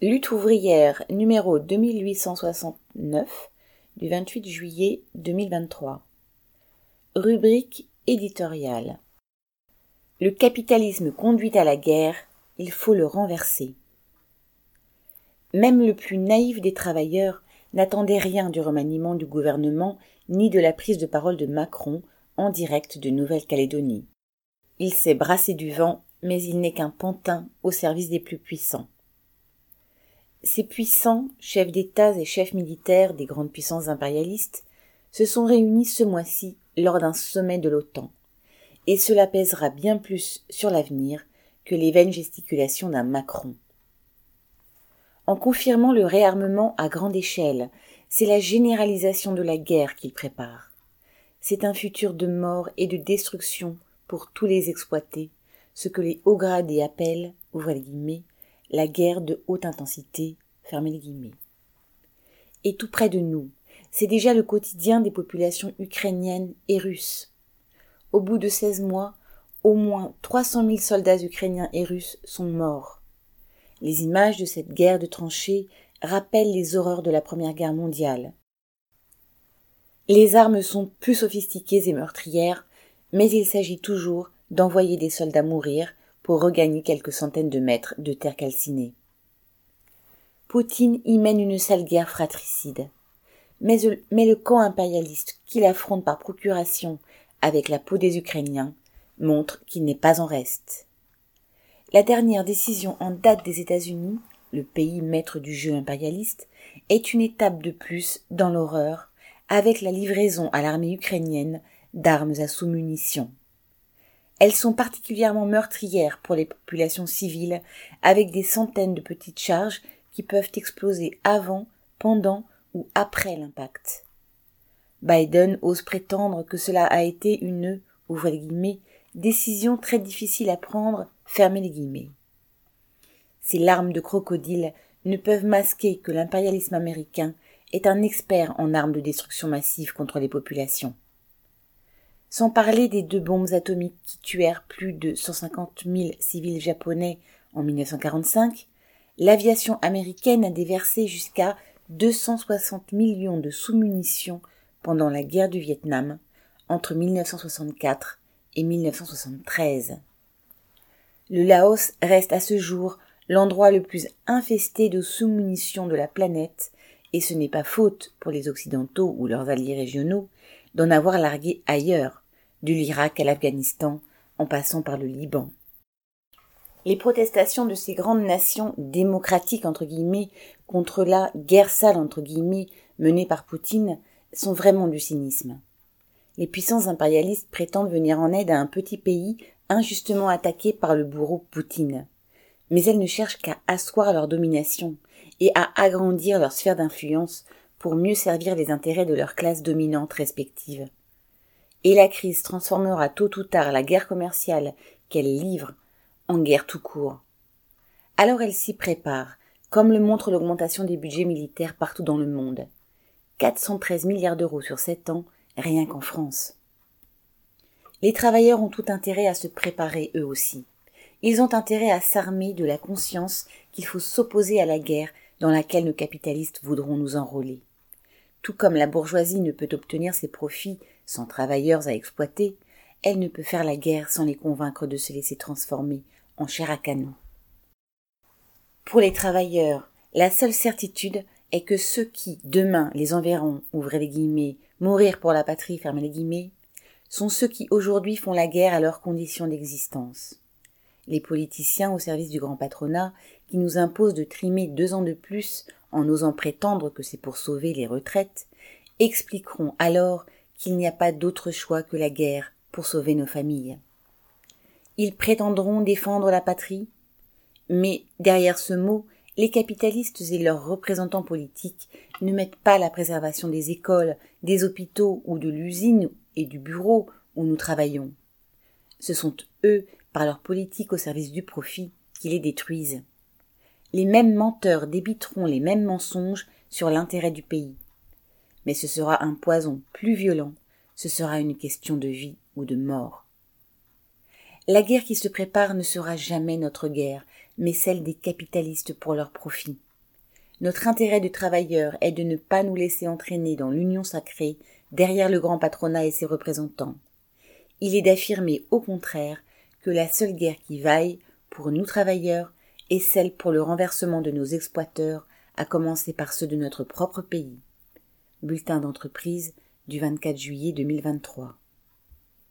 Lutte ouvrière numéro 2869 du 28 juillet 2023. Rubrique éditoriale. Le capitalisme conduit à la guerre, il faut le renverser. Même le plus naïf des travailleurs n'attendait rien du remaniement du gouvernement ni de la prise de parole de Macron en direct de Nouvelle-Calédonie. Il s'est brassé du vent, mais il n'est qu'un pantin au service des plus puissants. Ces puissants chefs d'État et chefs militaires des grandes puissances impérialistes se sont réunis ce mois-ci lors d'un sommet de l'OTAN, et cela pèsera bien plus sur l'avenir que les vaines gesticulations d'un Macron. En confirmant le réarmement à grande échelle, c'est la généralisation de la guerre qu'il prépare. C'est un futur de mort et de destruction pour tous les exploités, ce que les hauts gradés appellent, ouvrez les guillemets, la guerre de haute intensité, fermez les guillemets. Et tout près de nous, c'est déjà le quotidien des populations ukrainiennes et russes. Au bout de seize mois, au moins trois cent mille soldats ukrainiens et russes sont morts. Les images de cette guerre de tranchées rappellent les horreurs de la Première Guerre mondiale. Les armes sont plus sophistiquées et meurtrières, mais il s'agit toujours d'envoyer des soldats mourir pour regagner quelques centaines de mètres de terre calcinée. Poutine y mène une sale guerre fratricide. Mais, le camp impérialiste qu'il affronte par procuration avec la peau des Ukrainiens montre qu'il n'est pas en reste. La dernière décision en date des États-Unis, le pays maître du jeu impérialiste, est une étape de plus dans l'horreur avec la livraison à l'armée ukrainienne d'armes à sous-munitions. Elles sont particulièrement meurtrières pour les populations civiles, avec des centaines de petites charges qui peuvent exploser avant, pendant ou après l'impact. Biden ose prétendre que cela a été une décision très difficile à prendre, fermez les guillemets. Ces larmes de crocodile ne peuvent masquer que l'impérialisme américain est un expert en armes de destruction massive contre les populations sans parler des deux bombes atomiques qui tuèrent plus de 150 000 civils japonais en 1945, l'aviation américaine a déversé jusqu'à 260 millions de sous-munitions pendant la guerre du Vietnam entre 1964 et 1973. Le Laos reste à ce jour l'endroit le plus infesté de sous-munitions de la planète, et ce n'est pas faute pour les Occidentaux ou leurs alliés régionaux d'en avoir largué ailleurs, du l'Irak à l'Afghanistan, en passant par le Liban. Les protestations de ces grandes nations démocratiques entre guillemets contre la guerre sale entre guillemets menée par Poutine sont vraiment du cynisme. Les puissances impérialistes prétendent venir en aide à un petit pays injustement attaqué par le bourreau Poutine. Mais elles ne cherchent qu'à asseoir leur domination et à agrandir leur sphère d'influence pour mieux servir les intérêts de leurs classes dominantes respectives. Et la crise transformera tôt ou tard la guerre commerciale qu'elle livre en guerre tout court. Alors elle s'y prépare, comme le montre l'augmentation des budgets militaires partout dans le monde. 413 milliards d'euros sur sept ans, rien qu'en France. Les travailleurs ont tout intérêt à se préparer eux aussi. Ils ont intérêt à s'armer de la conscience qu'il faut s'opposer à la guerre dans laquelle nos capitalistes voudront nous enrôler. Tout comme la bourgeoisie ne peut obtenir ses profits sans travailleurs à exploiter, elle ne peut faire la guerre sans les convaincre de se laisser transformer en chair à canon. Pour les travailleurs, la seule certitude est que ceux qui, demain, les enverront, ouvrez les guillemets, mourir pour la patrie, fermez les guillemets, sont ceux qui aujourd'hui font la guerre à leurs conditions d'existence. Les politiciens au service du grand patronat, qui nous imposent de trimer deux ans de plus en osant prétendre que c'est pour sauver les retraites, expliqueront alors qu'il n'y a pas d'autre choix que la guerre pour sauver nos familles. Ils prétendront défendre la patrie, mais derrière ce mot, les capitalistes et leurs représentants politiques ne mettent pas la préservation des écoles, des hôpitaux ou de l'usine et du bureau où nous travaillons. Ce sont eux, par leur politique au service du profit, qui les détruisent les mêmes menteurs débiteront les mêmes mensonges sur l'intérêt du pays. Mais ce sera un poison plus violent, ce sera une question de vie ou de mort. La guerre qui se prépare ne sera jamais notre guerre, mais celle des capitalistes pour leur profit. Notre intérêt de travailleurs est de ne pas nous laisser entraîner dans l'union sacrée derrière le grand patronat et ses représentants. Il est d'affirmer au contraire que la seule guerre qui vaille pour nous travailleurs est celle pour le renversement de nos exploiteurs, à commencer par ceux de notre propre pays. Bulletin d'entreprise du 24 juillet 2023.